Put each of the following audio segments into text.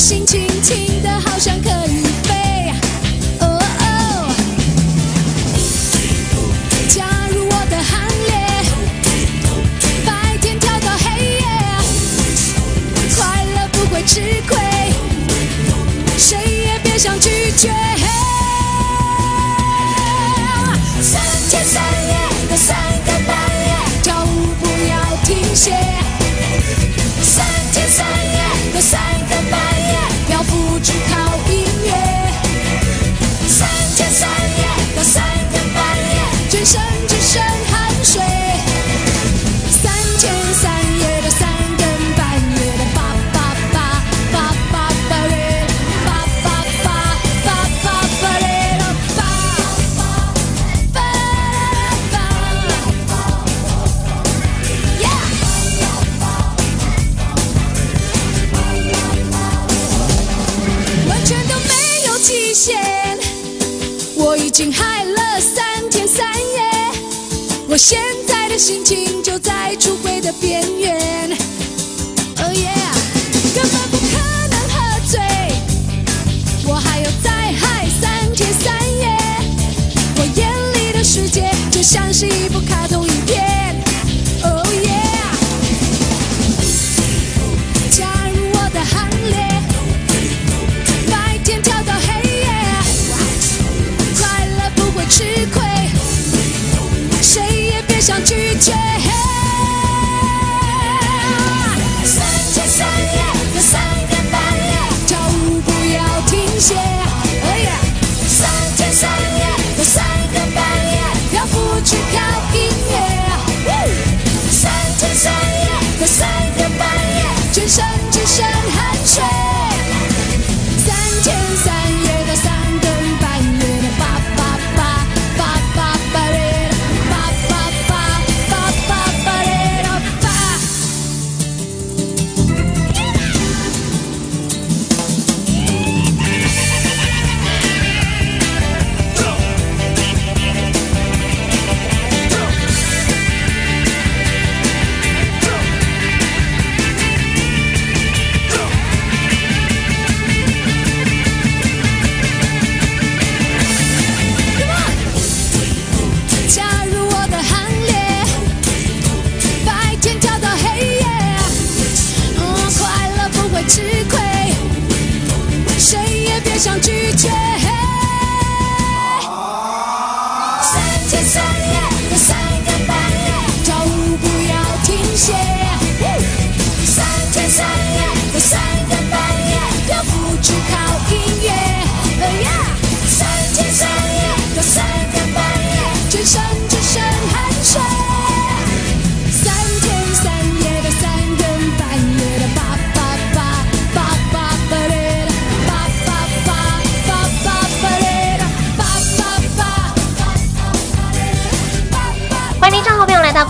心情轻的好像可以飞，哦哦，加入我的行列。白天跳到黑夜，快乐不会吃亏，谁也别想拒绝。我已经嗨了三天三夜，我现在的心情就在出轨的边缘。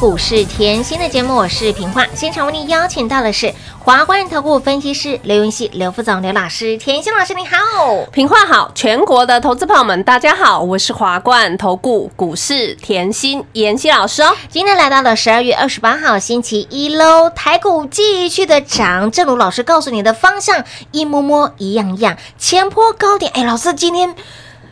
股市甜心的节目，我是平化。现场为您邀请到的是华冠投顾分析师刘云熙、刘副总、刘老师，甜心老师你好。平话好，全国的投资朋友们，大家好，我是华冠投顾股市甜心妍希老师哦。今天来到了十二月二十八号星期一喽，台股继续的涨，正如老师告诉你的方向，一摸摸一样样，前坡高点，哎，老师今天。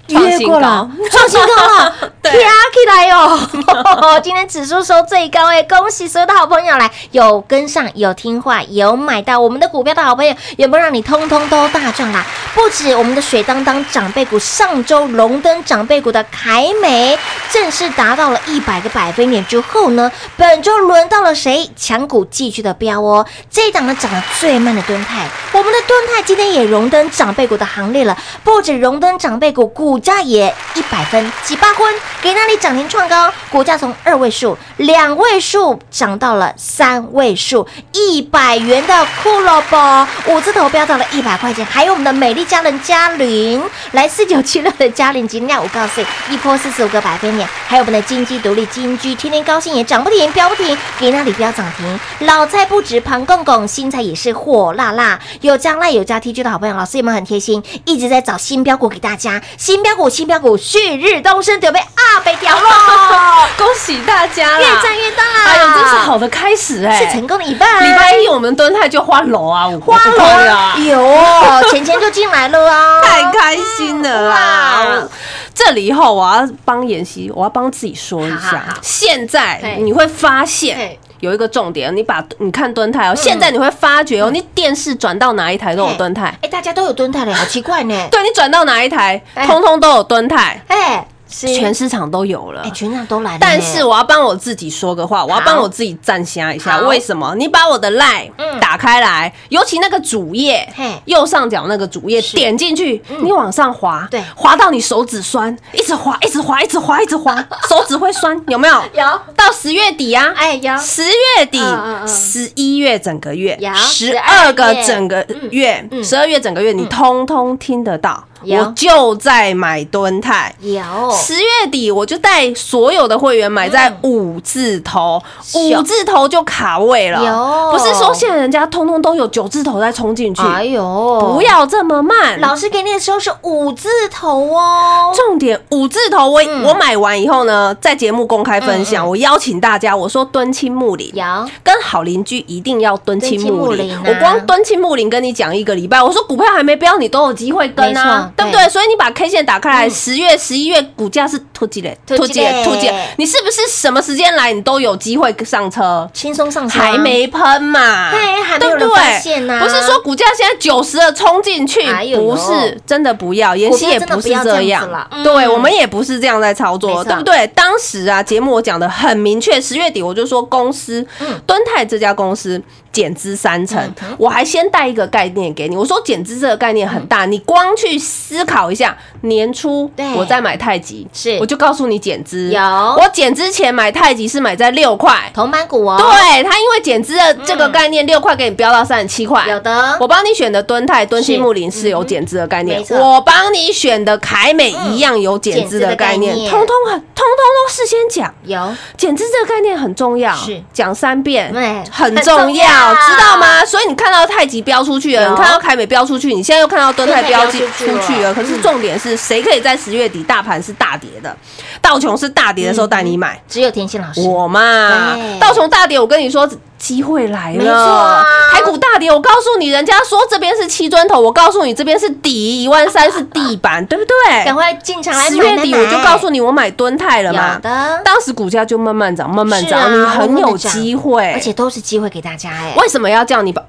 越过了高，创新高了，对跳起来哟！今天指数收最高哎，恭喜所有的好朋友来，有跟上，有听话，有买到我们的股票的好朋友，有没有让你通通都大赚啦？不止我们的水当当长辈股，上周荣登长辈股的凯美，正式达到了一百个百分点之后呢，本周轮到了谁强股继续的飙哦？这一档呢涨得最慢的敦泰，我们的敦泰今天也荣登长辈股的行列了，不止荣登长辈股，股股价也一百分几八分，给那里涨停创高，股价从二位数、两位数涨到了三位数，一百元的骷髅包，五字头飙到了一百块钱，还有我们的美丽佳人嘉玲，来四九七六的嘉玲，今天我告诉你，一波四十五个百分点，还有我们的金鸡独立金居，天天高兴也涨不停，飙不停，给那里飙涨停，老菜不止盘公公，新菜也是火辣辣，有加赖有加 T G 的好朋友，老师有没有很贴心，一直在找新标股给大家，新标股新标股，旭日东升准备啊被掉了，恭喜大家！越赚越大，哎呦，这是好的开始哎、是成功的一半，礼拜一我们蹲泰就花楼啊，我花不花了啊，有哦，钱钱就进来了啊，太开心了哇。啦！这里以后我要帮妍希，我要帮自己说一下现在你会发现对。有一个重点，你把你看蹲泰哦，现在你会发觉哦，你电视转到哪一台都有蹲泰，哎，大家都有蹲泰嘞，好奇怪呢，对你转到哪一台，哎。通通都有蹲泰，哎，是全市场都有了。哎，。全场都来了，但是我要帮我自己说个话，我要帮我自己站瞎一下。为什么？你把我的 line 嗯。打开来，尤其那个主页右上角那个主页，点进去，你往上滑，对。滑到你手指酸，一直滑，一直滑，一直滑，一直滑，手指会酸，有没有？有。到十月底啊，哎有。十月底十十一月整个月、十二个整个月、嗯。十二月整个月，你通通听得到。有。我就在买蹲泰。有。十月底我就带所有的会员买在五字头，五字头就卡位了。有。不是说现在人家通通都有九字头在冲进去，哎呦，不要这么慢。老师给你的时候是五字头哦，重点五字头我，我、嗯买完以后呢，在节目公开分享，我邀请大家，我说敦亲睦邻，有。跟好邻居一定要敦亲睦邻。睦邻啊。我光敦亲睦邻跟你讲一个礼拜，我说股票还没标，你都有机会跟没对不对？对？所以你把 K 线打开来，嗯。十月、十一月股价是突击嘞，突击嘞突击，你是不是什么时间来你都有机会上车？轻松上车，还没喷嘛，对还没有发？不是说股价现在九十了冲进去不是真的不要，妍希也不是这样对我们也不是这样在操作，对不对？当时啊，节目我讲的很明确，十月底我就说公司嗯。敦泰这家公司减资三成，我还先带一个概念给你，我说减资这个概念很大，你光去思考一下，年初对。我在买太极，是。我就告诉你减资，有。我减之前买太极是买在六块。铜板股哦，对它，因为减资的这个概念，六块给你飙到三十七块。有的。我帮你选的敦泰、敦信木林是有减资的概念。我帮你选的凯美一样有减资的概念。通通很，通通都事先讲。有。减资这个概念很重要，是。讲三遍对。很重要要，知道吗？所以你看到太极飙出去了，你看到凯美飙出去，你现在又看到敦泰标进出去了。可是重点是谁可以在十月底大盘是大跌的，道琼是大跌的时候带你买？只有田心老师，我嘛，道琼大跌，我跟你说。机会来了，没错啊台股大跌，我告诉你，人家说这边是七砖头，我告诉你这边是底，一万三是地板，对不对？赶快进场来十买买买月底我就告诉你，我买敦泰了嘛有。的，当时股价就慢慢涨，慢慢涨，你很有机会。而且都是机会给大家哎，为什么要叫你把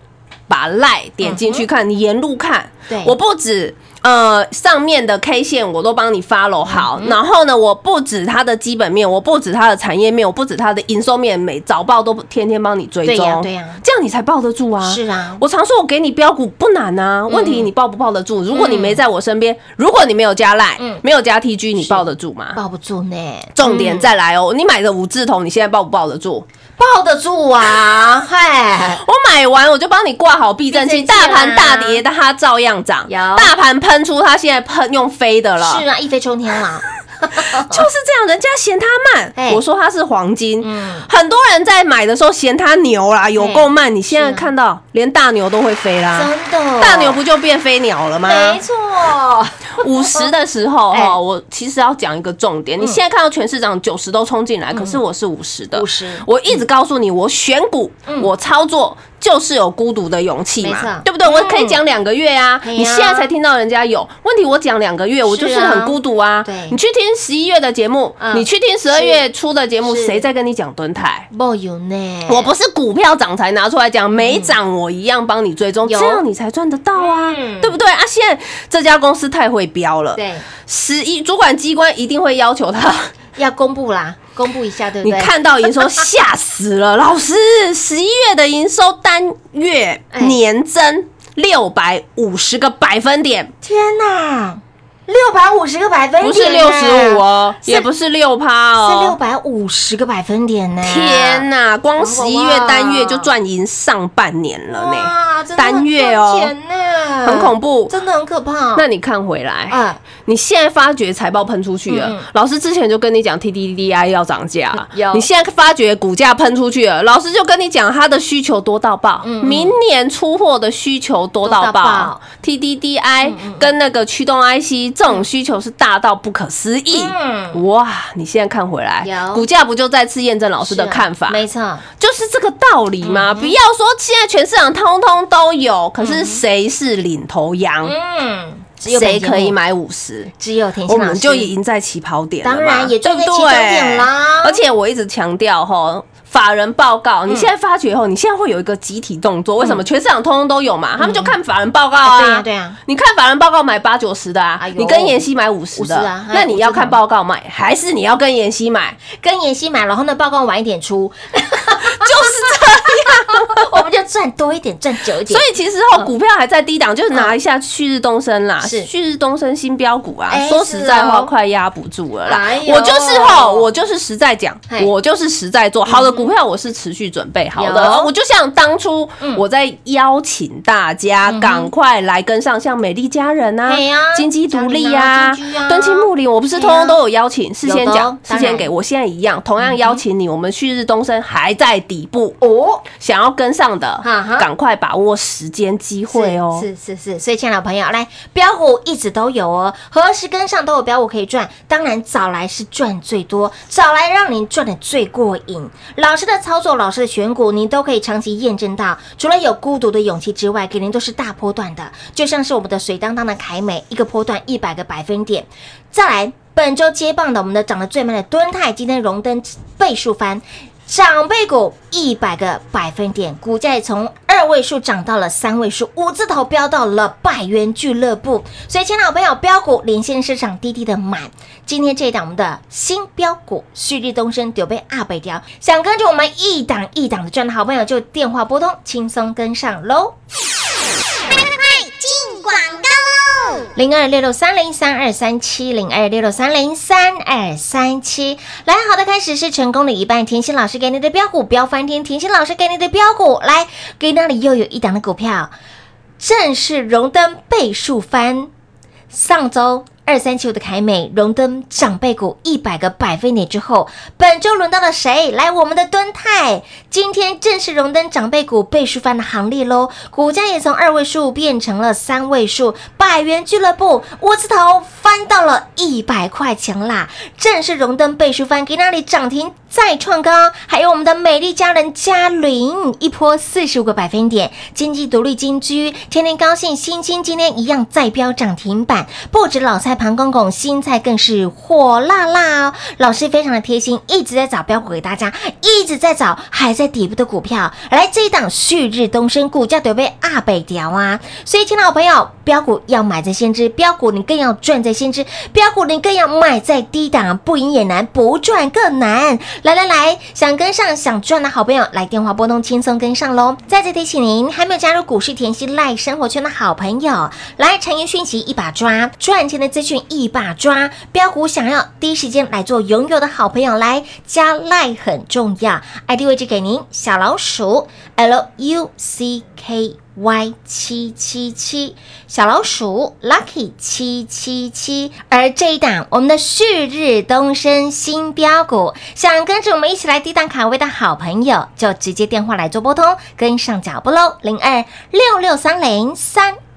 把赖点进去看？你沿路看，我不止。呃，上面的 K 线我都帮你 follow 好，嗯然后呢，我不止它的基本面，我不止它的产业面，我不止它的营收面，每早报都天天帮你追对呀踪，对呀这样你才抱得住啊。是啊，我常说，我给你标股不难啊，问题你抱不抱得住？如果你没在我身边，如果你没有加赖嗯，没有加 TG，你抱得住吗？抱不住呢，重点再来哦，你买的五字头，你现在抱不抱得住？抱得住啊，嗨，我买完我就帮你挂好避震器，大盘大跌，但它照样涨。有大盘喷出，它现在喷用飞的了。是啊，一飞冲天了，就是这样，人家嫌它哎慢，我说它是黄金。嗯很多人在买的时候嫌它牛啦，有够慢。你现在看到连大牛都会飞啦，真的，大牛不就变飞鸟了吗？没错，五十的时候 哈，我其实要讲一个重点。你现在看到全市场九十都冲进来，可是我是五十的。50我一直告诉你，我选股，我操作。就是有孤独的勇气嘛，对不对？我可以讲两个月啊，你现在才听到人家有问题，我讲两个月，我就是很孤独啊。对。你去听十一月的节目嗯，你去听十二月初的节目，是。谁在跟你讲蹲台？没有呢，我不是股票涨才拿出来讲，没涨我一样帮你追踪，有。这样你才赚得到啊嗯，对不对？啊？现在这家公司太会标了，对，十一主管机关一定会要求他要公布啦，公布一下，对不你？看到营收吓死了，老师，十一月的营收单月哎年增六百五十个百分点，天哪，六百五十个百分点，不是六十五，哦，也不是六趴哦是六哦。百五十个百分点呢！天呐，光十一月单月就赚赢上半年了呢，哇，真的单月哦很恐怖。真的很可怕。那你看回来，啊，你现在发觉财报喷出去了，老师之前就跟你讲 TDDI 要涨价 有，你现在发觉股价喷出去了，老师就跟你讲它的需求多到爆，明年出货的需求多到爆，TDDI 跟那个驱动 IC 这种需求是大到不可思议。嗯，哇！你现在看回来有，股价不就再次验证老师的看法？没错，就是这个道理嘛。不要说现在全市场通通都有，可是谁是领头羊？嗯，只有谁可以？买五十？只有甜我心老师们就已经在起跑点了，当然也对在起跑点对啦而且我一直强调哈。法人报告，嗯你现在发觉以后，你现在会有一个集体动作，为什么？全市场通通都有嘛，他们就看法人报告啊。嗯对呀对呀你看法人报告买八九十的啊你跟妍希买五十50的啊，那你要哎50的看报告买，还是你要跟妍希买？跟妍希买，然后呢，报告晚一点出，就是这样。我们就赚多一点，赚久一点。所以其实哦，股票还在低档，就是拿一下旭日东升啦，是旭日东升新标股啊哎。说实在话，快压不住了啦我就是吼，我就是实在讲，我就是实在做好的股票，我是持续准备好的。我就像当初嗯我在邀请大家赶快来跟上，像美丽佳人啊金鸡独立啊敦亲睦邻，我不是通通都有邀请，事先讲，事先给我现在一样，同样邀请你。我们旭日东升还在底部，哦，想要跟上的哈哈，赶快把握时间机会哦。是是是是，所以亲爱的朋友，来标股一直都有哦，何时跟上都有标股可以赚。当然早来是赚最多，早来让您赚的最过瘾。老师的操作，老师的选股，您都可以长期验证到，除了有孤独的勇气之外，给您都是大波段的，就像是我们的水当当的凯美，一个波段一百个百分点。再来，本周接棒的我们的涨得最慢的敦泰，今天荣登倍数翻。长辈股一百个百分点，股价也从二位数涨到了三位数，五字头飙到了百元俱乐部。所以，亲爱的朋友，标股领先市场低低的满。今天这一档我们的新标股旭日东升丢被阿北雕，想跟着我们一档一档的赚的好朋友，就电话拨通，轻松跟上喽。快进广告零二六六三零三二三七零二六六三零三二三七，来，好的，开始是成功的一半。甜心老师给你的标股标翻天，甜心老师给你的标股，来，给那里又有一档的股票，正式荣登倍数翻。上周二三七五的凯美荣登长辈股一百个百分点之后，本周轮到了谁？来，我们的敦泰，今天正式荣登长辈股倍数翻的行列喽，股价也从二位数变成了三位数，百元俱乐部窝字头翻到了一百块钱啦，正式荣登倍数翻，给那里涨停再创高，还有我们的美丽佳人嘉玲一波四十五个百分点，经济独立金居，天天高兴，新青今天一样再飙涨停板，不止老菜盘公公，新菜更是火辣辣哦。老师非常的贴心，一直在找标股给大家，一直在找还在底部的股票。来这一档旭日东升，股价都被阿北调啊，所以亲爱的朋友，标股要买在先知，标股你更要赚在先知，标股你更要买在低档，不赢也难，不赚更难。来来来，想跟上想赚的好朋友，来电话拨通，轻松跟上喽。再次提醒您，还没有加入股市甜心赖生活圈的好朋友，来产业讯息一把抓，赚钱的资讯一把抓，标股想要第一时间来做拥有的好朋友，来加赖很重要，ID 位置给您，小老鼠 L U C K。Y 七七七小老鼠 Lucky 七七七，而这一档我们的旭日东升新标股，想跟着我们一起来低档卡位的好朋友，就直接电话来做拨通，跟上脚步喽，零二六六三零三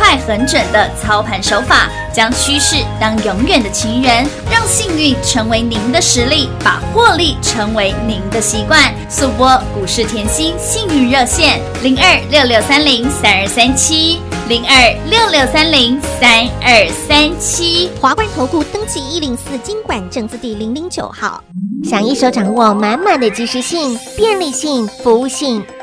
快狠准的操盘手法，将趋势当永远的情人，让幸运成为您的实力，把获利成为您的习惯。速播股市甜心幸运热线零二六六三零三二三七。零二六六三零三二三七。华冠投顾登记一零四经管证字第零零九号。想一手掌握满满的及时性、便利性、服务性，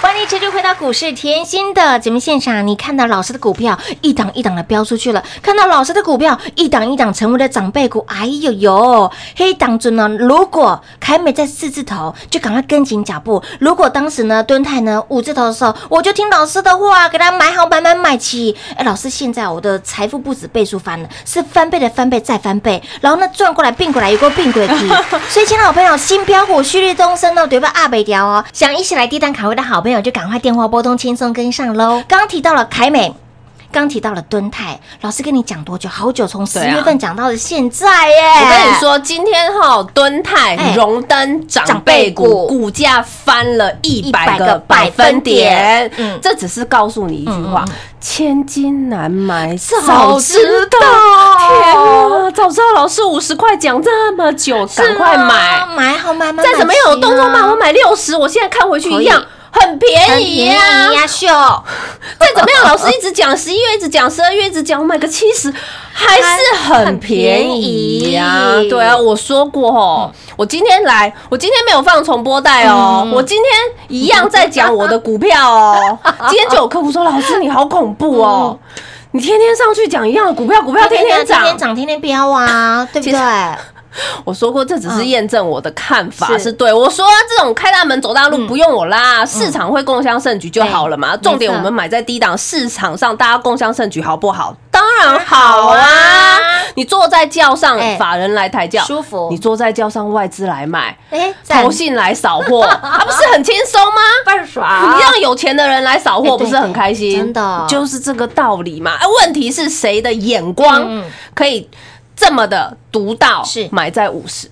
欢迎持续回到股市甜心的节目现场。你看到老师的股票一档一档的飙出去了，看到老师的股票一档一档成为了长辈股。哎呦呦，黑档中呢，如果凯美在四字头，就赶快跟紧脚步。如果当时呢，敦泰呢五字头的时候，我就听老师的话，给他买好买买买齐。哎，老师，现在我的财富不止倍数翻了，是翻倍的翻倍再翻倍，然后呢转过来并过来，有个并轨题。所以，亲爱的好朋友，新标股旭日东升哦，对吧？阿北调哦，想一起来低档卡位的好朋友，就赶快电话拨通，轻松跟上喽。刚刚提到了凯美。刚提到了敦泰，老师跟你讲多久？好久，从十月份讲到了现在耶！我跟你，说，今天哈敦泰哎荣登长长辈辈股股，股价翻了一百100个个百分点点嗯。这只是告诉你一句话嗯：千金难买早知道天啊，早知道老师五十块讲这么久，赶快买。买好买买，再怎么样有动作慢，我买买六十，我现在看回去一样很便宜便呀宜。呀，秀，再怎么样，老师一直讲，十一月一直讲，十二月一直讲，我买个七十还是很便宜呀、很便宜对啊，我说过哦，我今天来，我今天没有放重播带哦，嗯我今天一样在讲我的股票哦。今天就有客户说，老师你好恐怖哦，你天天上去讲一样的股票，股票天天涨天天。涨，天天飙啊，对不对？我说过，这只是验证我的看法是是对。我说这种开大门走大路嗯不用我拉，市场会共襄盛举就好了嘛。对重点我们买在低档，市场上大家共襄盛举好不好？当然好好啊啊！你坐在轿上哎，法人来抬轿，舒服你坐在轿上，外资来买，哎，投信来扫货，啊，不是很轻松吗？半爽你让有钱的人来扫货，不是很开心？真的就是这个道理嘛。哎，问题是谁的眼光可以这么的独到，是买在五十？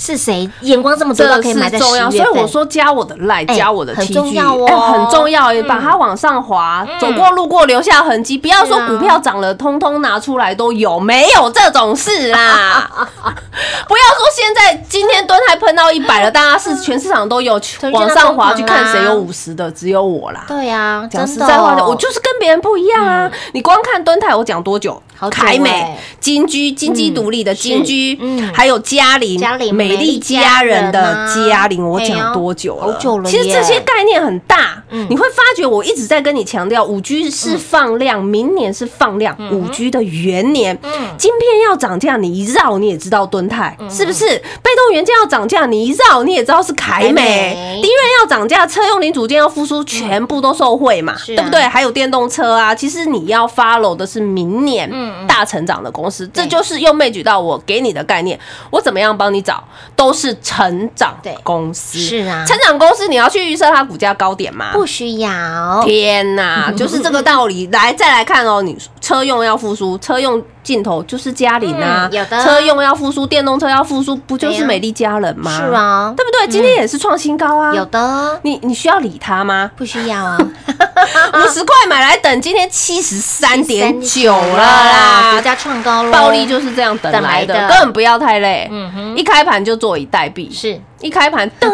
是谁眼光这么独到，这可以买在是重要，十月份？所以我说加我的赖，哎加我的很 T 重 G，要哦哎很重要，嗯把它往上滑，嗯走过路过留下痕迹。不要说股票涨了，通通拿出来都有，没有这种事啦。不要说现在今天蹲还喷到一百了，大家是全市场都有 往上滑去看谁有五十的，只有我啦。对呀，讲实在话的，我就是跟别人不一样啊！你光看蹲台，我讲多久？好久凯美欸、金居、金鸡独立的金居是嗯，还有嘉玲、嘉玲美丽佳人的嘉玲，我讲多久了？好久了其实这些概念很大嗯，你会发觉我一直在跟你强调，五 G 是放量，明年是放量，五 G 的元年，嗯。晶片要涨价，你一绕你也知道敦泰是不是？被动元件要涨价，你一绕你也知道是凯凯美。美，低润要涨价，车用零组件要复苏，全部都受惠嘛，对不对？还有电动车啊，其实你要 follow 的是明年大成长的公司，对。这就是又枚举到我给你的概念。我怎么样帮你找，都是成长公司。是啊成长公司你要去预测它股价高点吗？不需要，天哪，就是这个道理。来，再来看哦，你车用要复苏，车用镜头就是嘉玲啊，嗯有的。车用要复苏，电动车要复苏，不就是美丽家人吗？是，啊，对不对？今天也是创新高啊。有的。你你需要理它吗？不需要啊，五十块买来等，今天七十三点九了啦，国家创高了，暴利就是这样等来的，等来的。根本不要太累。嗯哼。一开盘就坐以待毙，是。一开盘噔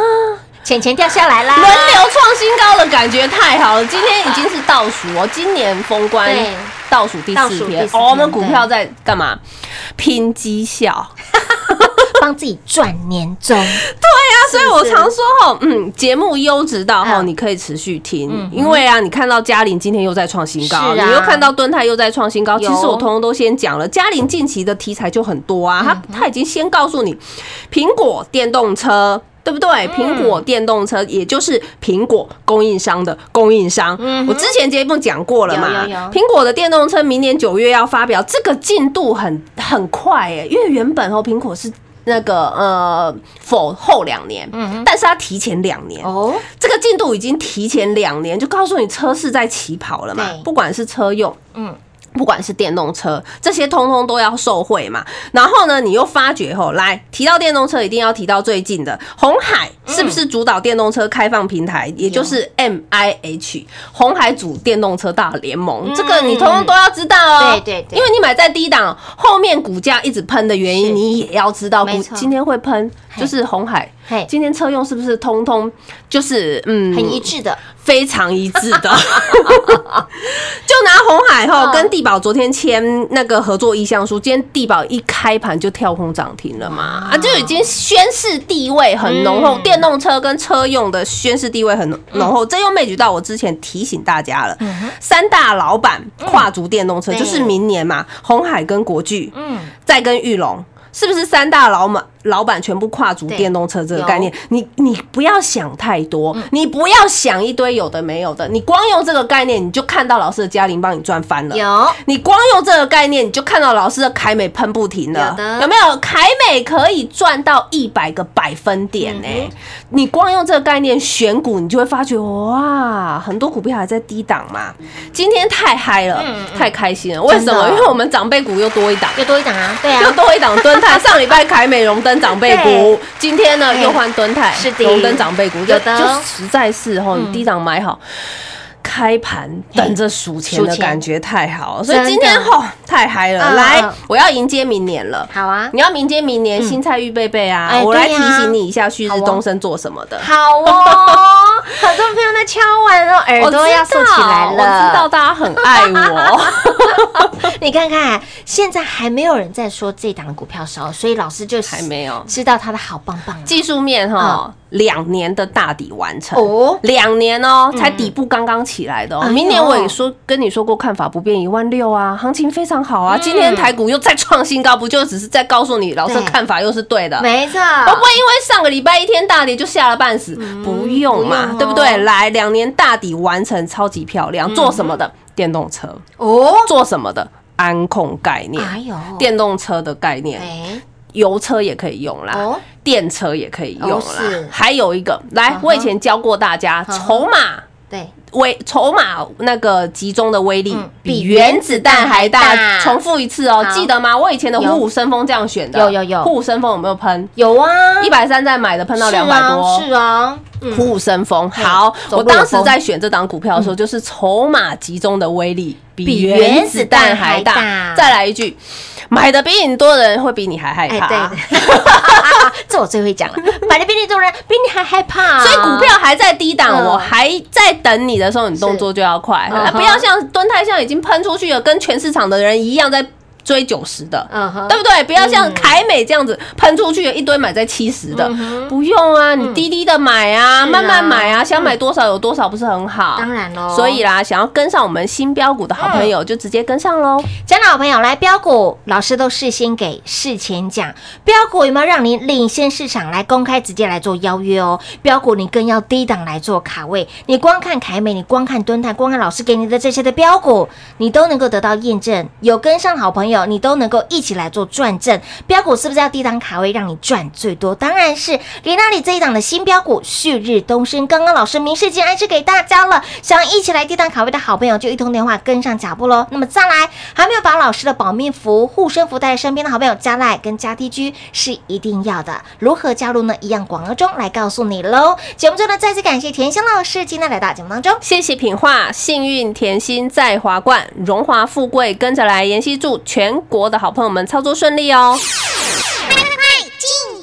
钱钱掉下来啦，轮流创新高的感觉太好了，今天已经是倒数哦，今年封关倒数第四天，哦，我们股票在干嘛？拼绩效。帮自己赚年终，对啊，所以我常说哦，嗯，节目优质到后，嗯。你可以持续听，因为啊，你看到嘉玲今天又在创新高，啊。你又看到敦泰又在创新高，其有实我通通都先讲了。嘉玲近期的题材就很多啊，他他已经先告诉你，苹果电动车。对不对？苹果电动车也就是苹果供应商的供应商，嗯我之前节目讲过了嘛。苹果的电动车明年九月要发表，这个进度很很快哎，因为原本哦，苹果是那个呃否后两年，嗯但是它提前两年。哦，这个进度已经提前两年，就告诉你车是在起跑了嘛对，不管是车用，嗯。不管是电动车，这些通通都要受惠嘛。然后呢，你又发觉后来提到电动车，一定要提到最近的红海，是不是主导电动车开放平台，也就是 M I H 红海组电动车大联盟？这个你通通都要知道哦。对对对因为你买在低档，后面股价一直喷的原因，你也要知道。股今天会喷，就是红海嘿。今天车用是不是通通就是嗯很一致的，非常一致的。就拿红海后嗯。跟地保昨天签那个合作意向书，今天地保一开盘就跳空涨停了嘛，啊，就已经宣示地位很浓厚，嗯。电动车跟车用的宣示地位很浓厚。这又枚举到我之前提醒大家了，三大老板跨足电动车，就是明年嘛，红海跟国巨，嗯，再跟玉龙。是不是三大老板老板全部跨足电动车这个概念？你你不要想太多，你不要想一堆有的没有的，你光用这个概念，你就看到老师的嘉玲帮你赚翻了。有你光用这个概念，你就看到老师的凯美喷不停了，有没有？凯美可以赚到一百个百分点呢、嗯你光用这个概念选股，你就会发觉哇，很多股票还在低档嘛。今天太嗨了，太开心了。为什么？因为我们长辈股又多一档。又多一档啊，对啊又啊，多一档敦泰，上礼拜凯美荣登长辈股，今天呢又换蹲台，是的。荣登长辈股，有的就实在是吼，你低档买好。开盘等着数钱的感觉太好了，所以今天吼太嗨了。嗯来嗯，我要迎接明年了。好啊，你要迎接明年，新菜预备备啊！哎我来提醒你一下，旭日东升做什么的。好哦，很多朋友在敲完哦，耳朵要竖起来了。我知道大家很爱我。你看看，现在还没有人在说这档的股票烧，所以老师就 还没有知道它的好棒棒。技术面哈，两年的大底完成哦两年哦，才底部刚刚起来的哦哎。明年我也说跟你说过，看法不变一万六啊，行情非常好嗯啊。今天台股又再创新高，不就只是在告诉你老师看法又是对的？没错，我不会因为上个礼拜一天大跌就吓了半死，不用嘛不用哦，对不对？来，两年大底完成，超级漂亮。做什么的？电动车。哦，做什么的？安控概念。电动车的概念，哎，油车也可以用啦，哦电车也可以用啦。还有一个，来我以前教过大家，筹码对，威筹码那个集中的威力嗯比原子弹还大。重复一次哦好，记得吗？我以前的虎虎生风这样选的，有有有虎虎生风有没有喷？有啊，一百三再买的喷到两百多，是啊，嗯虎虎生风。好，我当时在选这档股票的时候，就是筹码集中的威力比比原原子子弹弹还大。再来一句，买的比你多的人会比你还害哎，怕。对，这我最会讲了，买的比你多人，比你还害怕，所以股票还在低档，嗯。我还在等你的时候，你动作就要快，不要像蹲太像已经喷出去了，跟全市场的人一样在追九十的。对不对？不要像凯美这样子喷出去一堆买在七十的，不用啊，你低低的买啊，慢慢买啊，想买多少有多少，不是很好？当然喽所以啦，想要跟上我们新标股的好朋友，就直接跟上喽。真的好朋友来标股，老师都事先给事前讲，标股有没有让你领先市场？来公开直接来做邀约哦。标股你更要低档来做卡位，你光看凯美，你光看蹲泰，光看老师给你的这些的标股，你都能够得到验证。有跟上好朋友，你都能够一起来做转正。标股是不是要低档卡位，让你赚最多？当然是李娜里这一档的新标股旭日东升，刚刚老师明示间暗示给大家了，想要一起来低档卡位的好朋友，就一通电话跟上脚步喽。那么再来，还没有把老师的保命符、护身符带在身边的好朋友，加赖跟加 T G 是一定要的。如何加入呢？一样广告中来告诉你喽。节目中呢，再次感谢甜心老师今天来到节目当中。谢谢品画，幸运甜心在华冠，荣华富贵跟着来。妍希祝全全国的好朋友们操作顺利哦。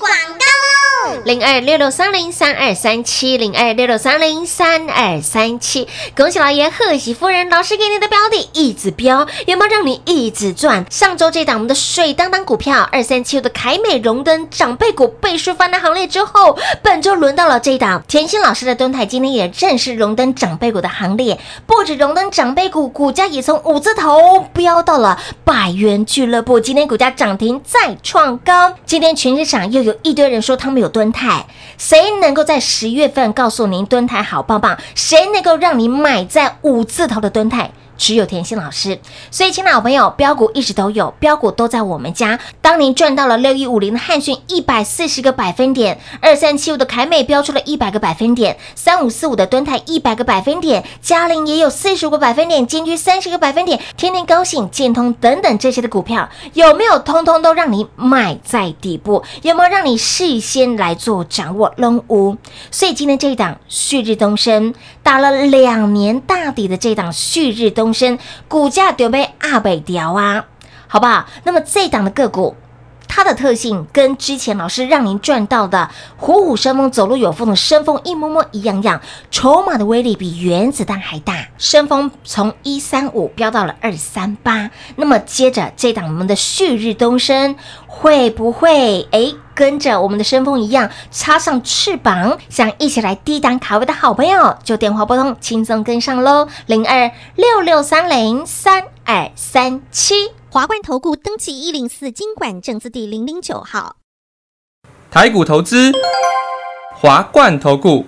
广告喽！零二六六三零三二三七零二六六三零三二三七，恭喜老爷，贺喜夫人，老师给你的标的一直飙，有没有让你一直赚？上周这档我们的水当当股票二三七的凯美荣登长辈股倍数翻的行列之后，本周轮到了这档甜心老师的蹲台，今天也正式荣登长辈股的行列，不止荣登长辈股，股价也从五字头飙到了百元俱乐部，今天股价涨停再创高。今天全市场又有有一堆人说他们有蹲泰，谁能够在十月份告诉您蹲泰好棒棒？谁能够让你买在五字头的蹲泰？只有甜心老师，所以，亲爱的朋友，标股一直都有，标股都在我们家。当您赚到了六一五零的汉讯一百四十个百分点，二三七五的凯美标出了一百个百分点，三五四五的敦泰一百个百分点，嘉陵也有四十个百分点，金居三十个百分点，天天高兴、建通等等这些的股票，有没有通通都让你买在底部？有没有让你事先来做掌握？龙无。所以今天这一档旭日东升打了两年大底的这档旭日东升，股价就被阿北调啊，好不好？那么这档的个股。它的特性跟之前老师让您赚到的虎虎生风、走路有风的生风一模模一样样，筹码的威力比原子弹还大。生风从一三五飙到了二三八，那么接着这档我们的旭日东升会不会诶跟着我们的生风一样插上翅膀，想一起来低档卡位的好朋友，就电话拨通，轻松跟上喽，零二六六三零三二三七。华冠投顾登记一零四经管证字第零零九号。台股投资，华冠投顾。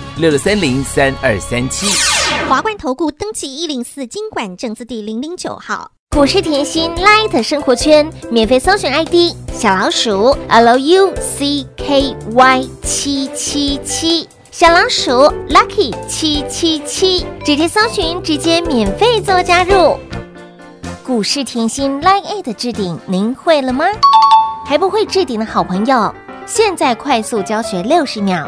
六六三零三二三七，华冠投顾登记一零四经管证字第零零九号，股市甜心 Light 生活圈免费搜寻 ID 小老鼠 Lucky 七七七，小老鼠 Lucky 七七七，直接搜寻，直接免费做加入。股市甜心 Light 的置顶，您会了吗？还不会置顶的好朋友，现在快速教学六十秒。